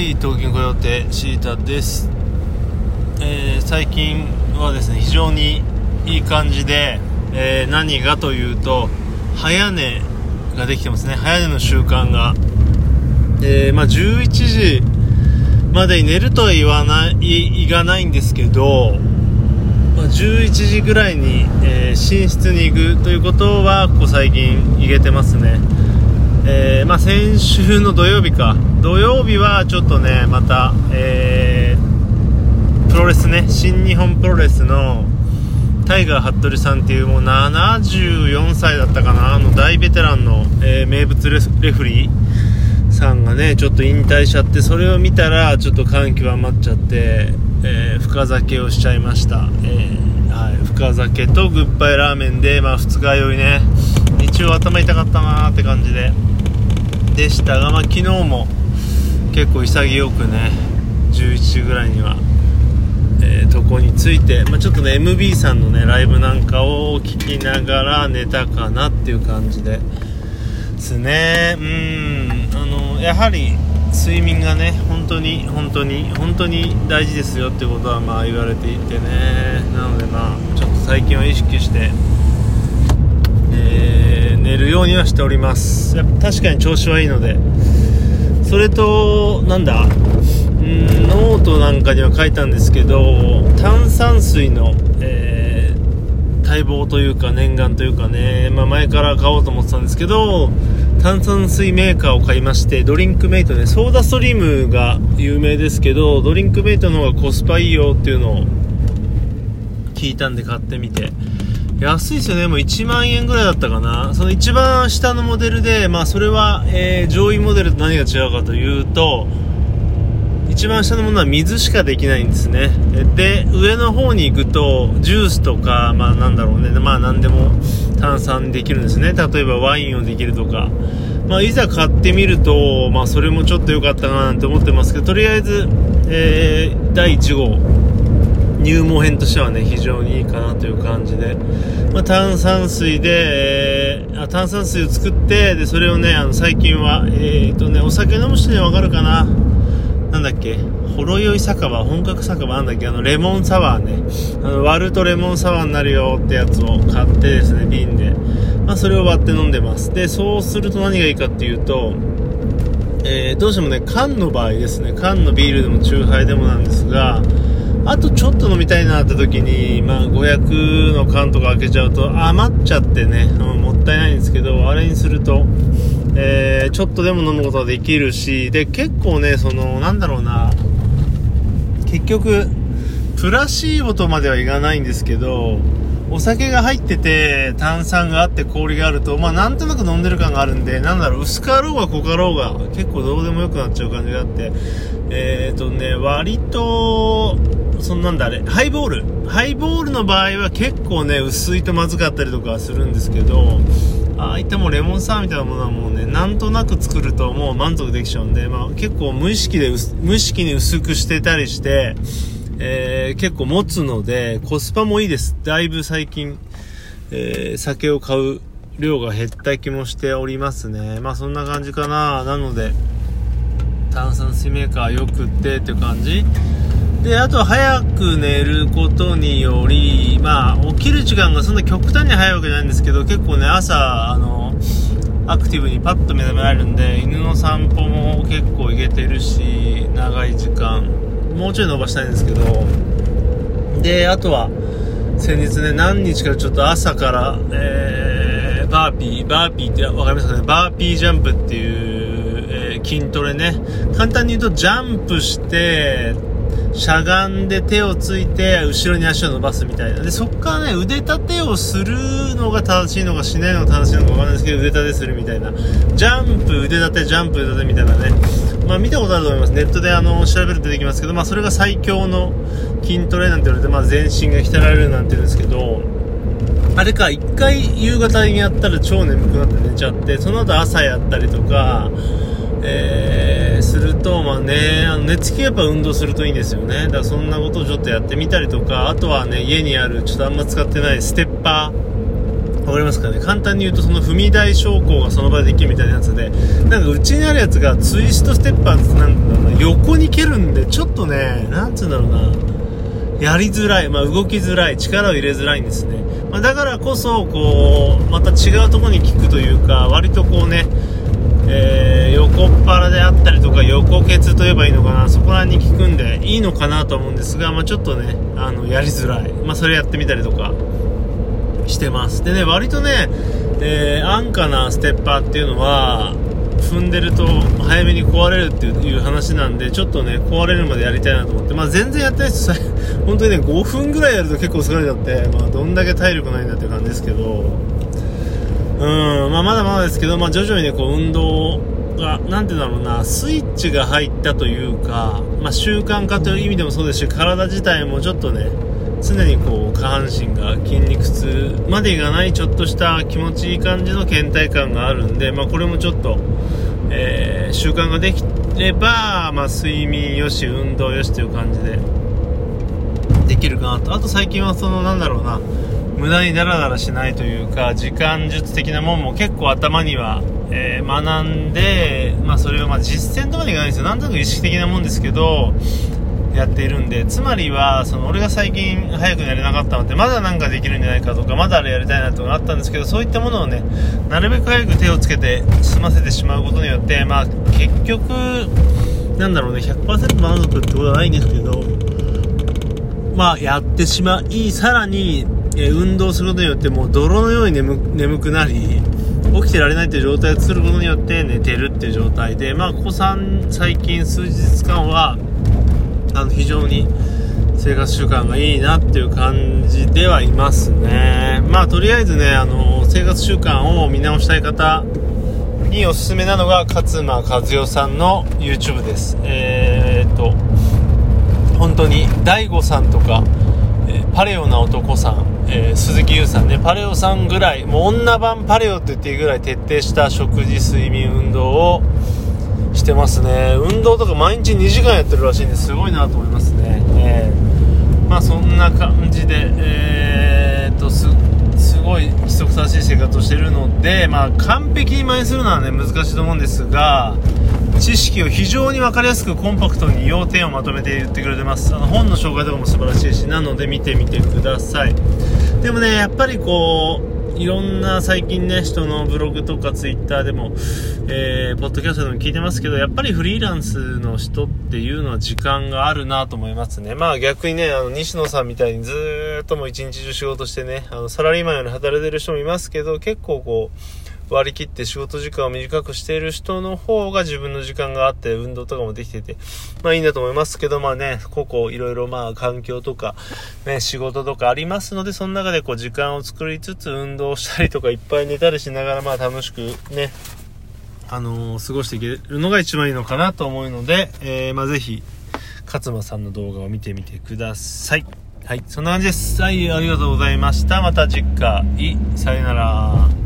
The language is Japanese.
はい東京コヨーテシータです、えー、最近はですね非常にいい感じで、えー、何がというと早寝ができてますね。早寝の習慣が、えー、まあ、11時までに寝るとは言わない言わないんですけど、まあ、11時ぐらいに、え寝室に行くということはここ最近言えてますね。えー、まあ、先週の土曜日か。土曜日はちょっとねまた、えー、プロレスね。新日本プロレスのタイガー服部さんっていうもう74歳だったかな。あの大ベテランの、えー、名物レフリーさんがねちょっと引退しちゃってそれを見たらちょっと感極まっちゃって、えー、深酒をしちゃいました、えはい、深酒とグッバイラーメンで、まあ、二日酔いね。日曜頭痛かったなーって感じで。でしたが、まあ、昨日も結構潔くね11時ぐらいには、えー、床について、まあ、ちょっとね MB さんのねライブなんかを聞きながら寝たかなっていう感じですね。うん。あのやはり睡眠がね本当に本当に本当に大事ですよってことはまあ言われていてね。なのでまあちょっと最近は意識してえ寝るようにはしております。やっぱ確かに調子はいいのでそれとなんだ？んノートなんかには書いたんですけど炭酸水の、えー、大望というか念願というかね、まあ、前から買おうと思ってたんですけど炭酸水メーカーを買いましてドリンクメイトねソーダストリームが有名ですけどドリンクメイトの方がコスパいいよっていうのを聞いたんで買ってみて。安いですよね、もう1万円ぐらいだったかな、その一番下のモデルで、まあ、それは、えー、上位モデルと何が違うかというと、一番下のものは水しかできないんですね。で、上の方に行くと、ジュースとか、まあなんだろうね、まあ何でも炭酸できるんですね。例えばワインをできるとか。まあいざ買ってみると、まあそれもちょっと良かったななんて思ってますけど、とりあえず、えー、第1号。入門編としてはね非常にいいかなという感じで、まあ、炭酸水で、えー、あ炭酸水を作ってでそれをねあの最近は、えーとね、お酒飲む人には分かるかな。なんだっけ？ほろ酔い酒場本格酒場なんだっけ？あのレモンサワーね。あの割るとレモンサワーになるよってやつを買ってですね瓶で、まあ、それを割って飲んでます。でそうすると何がいいかっていうとえー、どうしてもね缶の場合ですね。缶のビールでもチューハイでもなんですがあとちょっと飲みたいなって時に、まあ、500の缶とか開けちゃうと余っちゃってね、うん、もったいないんですけど、あれにすると、えー、ちょっとでも飲むことができるし、で、結構ね、その、なんだろうな、結局、プラシーボとまではいかないんですけど、お酒が入ってて、炭酸があって氷があると、まあなんとなく飲んでる感があるんで、なんだろう、薄かろうが濃かろうが、結構どうでもよくなっちゃう感じがあって、えっ、ー、とね、割と、そんなんだあれ、ハイボール。ハイボールの場合は結構ね、薄いとまずかったりとかするんですけど、ああいったもレモンサワーみたいなものはもうね、なんとなく作るともう満足できちゃうんで、まあ結構無意識で、無意識に薄くしてたりして、えー、結構持つので、コスパもいいです。だいぶ最近、えー、酒を買う量が減った気もしておりますね。まあそんな感じかな。なので、炭酸水メーカーよくってって感じで、あと早く寝ることにより、まあ、起きる時間がそんな極端に早いわけじゃないんですけど、結構ね、朝、あの、アクティブにパッと目覚められるんで、犬の散歩も結構行けてるし、長い時間、もうちょい伸ばしたいんですけど、で、あとは、先日ね、何日かちょっと朝から、えー、バーピー、バーピーってわかりますかね、バーピージャンプっていう、えー、筋トレね、簡単に言うとジャンプして、しゃがんで手をついて後ろに足を伸ばすみたいな。でそっからね腕立てをするのが正しいのかしないのが正しいのか分かんないですけど腕立てするみたいな。ジャンプ腕立てジャンプ腕立てみたいなね。まあ見たことあると思います。ネットであの調べると出てきますけどまあそれが最強の筋トレなんて言われてまあ全身が鍛えられるなんて言うんですけどあれか1回夕方にやったら超眠くなって寝ちゃってその後朝やったりとか、まあね、あの寝つきやっぱ運動するといいんですよね。だからそんなことをちょっとやってみたりとか、あとはね、家にある、ちょっとあんま使ってないステッパー。わかりますかね？簡単に言うとその踏み台昇降がその場でできるみたいなやつで。なんかうちにあるやつがツイストステッパーってなんだろうな横に蹴るんでちょっとねなんつうんだろうな。やりづらい、まあ、動きづらい。力を入れづらいんですね、まあ、だからこそこうまた違うところに効くというか割とこうねえー、横っ腹であったりとか横ケツと言えばいいのかな。そこら辺に効くんでいいのかなと思うんですが、まあ、ちょっとねあのやりづらい、まあ、それやってみたりとか。してます。でね割とね、えー、安価なステッパーっていうのは踏んでると早めに壊れるっていう話なんでちょっとね壊れるまでやりたいなと思って、まあ、全然やってないです。本当にね5分ぐらいやると結構疲れちゃって、まあ、どんだけ体力ないんだっていう感じですけど。うん、まあ、まだまだですけど、まあ、徐々にね、こう、運動が、なんて言うんだろうな、スイッチが入ったというか、まあ、習慣化という意味でもそうですし、体自体もちょっとね、常にこう、下半身が筋肉痛までいかない、ちょっとした気持ちいい感じの倦怠感があるんで、まあ、これもちょっと、えー、習慣ができれば、まあ、睡眠よし、運動よしという感じで、できるかなと。あと最近はその、なんだろうな、無駄にダラダラしないというか時間術的なもんも結構頭には、えー、学んで、まあ、それをま実践とかにいかないんですよ。なんとなく意識的なもんですけどやっているんで。つまりはその俺が最近早くやれなかったのってまだなんかできるんじゃないかとかまだあれやりたいなとかあったんですけどそういったものをねなるべく早く手をつけて済ませてしまうことによってまあ結局なんだろうね100%満足ってことはないんですけどまあやってしまいさらにえ運動することによってもう泥のように眠くなり起きてられないという状態を作ることによって寝てるっていう状態で、まあ、ここ3最近数日間はあの非常に生活習慣がいいなっていう感じではいますね。まあとりあえずねあの生活習慣を見直したい方におすすめなのが勝間和代さんの YouTube です。えー、っと本当に DAIGO さんとか、パレオな男さんえー、鈴木優さんね、パレオさんぐらい、もう女版パレオって言っていいぐらい徹底した食事、睡眠、運動をしてますね。運動とか毎日2時間やってるらしいんですごいなと思いますね。えー、まあそんな感じで、えー、っと、す、すごい規則正しい生活をしてるので、まあ完璧に真似するのはね、難しいと思うんですが、知識を非常に分かりやすくコンパクトに要点をまとめて言ってくれてます。あの本の紹介とかも素晴らしいしなので見てみてください。でもねやっぱりこういろんな最近ね人のブログとかツイッターでも、えー、ポッドキャストでも聞いてますけどやっぱりフリーランスの人っていうのは時間があるなと思いますね。まあ逆にねあの西野さんみたいにずっともう一日中仕事してねあのサラリーマンより働いてる人もいますけど結構こう割り切って仕事時間を短くしている人の方が自分の時間があって運動とかもできてて、まあいいんだと思いますけど、まあね、ここいろいろまあ環境とか、ね、仕事とかありますので、その中でこう時間を作りつつ運動したりとかいっぱい寝たりしながらまあ楽しくね、あのー、過ごしていけるのが一番いいのかなと思うので、えー、まあぜひ、勝間さんの動画を見てみてください。はい、そんな感じです。はい、ありがとうございました。また次回、さよなら。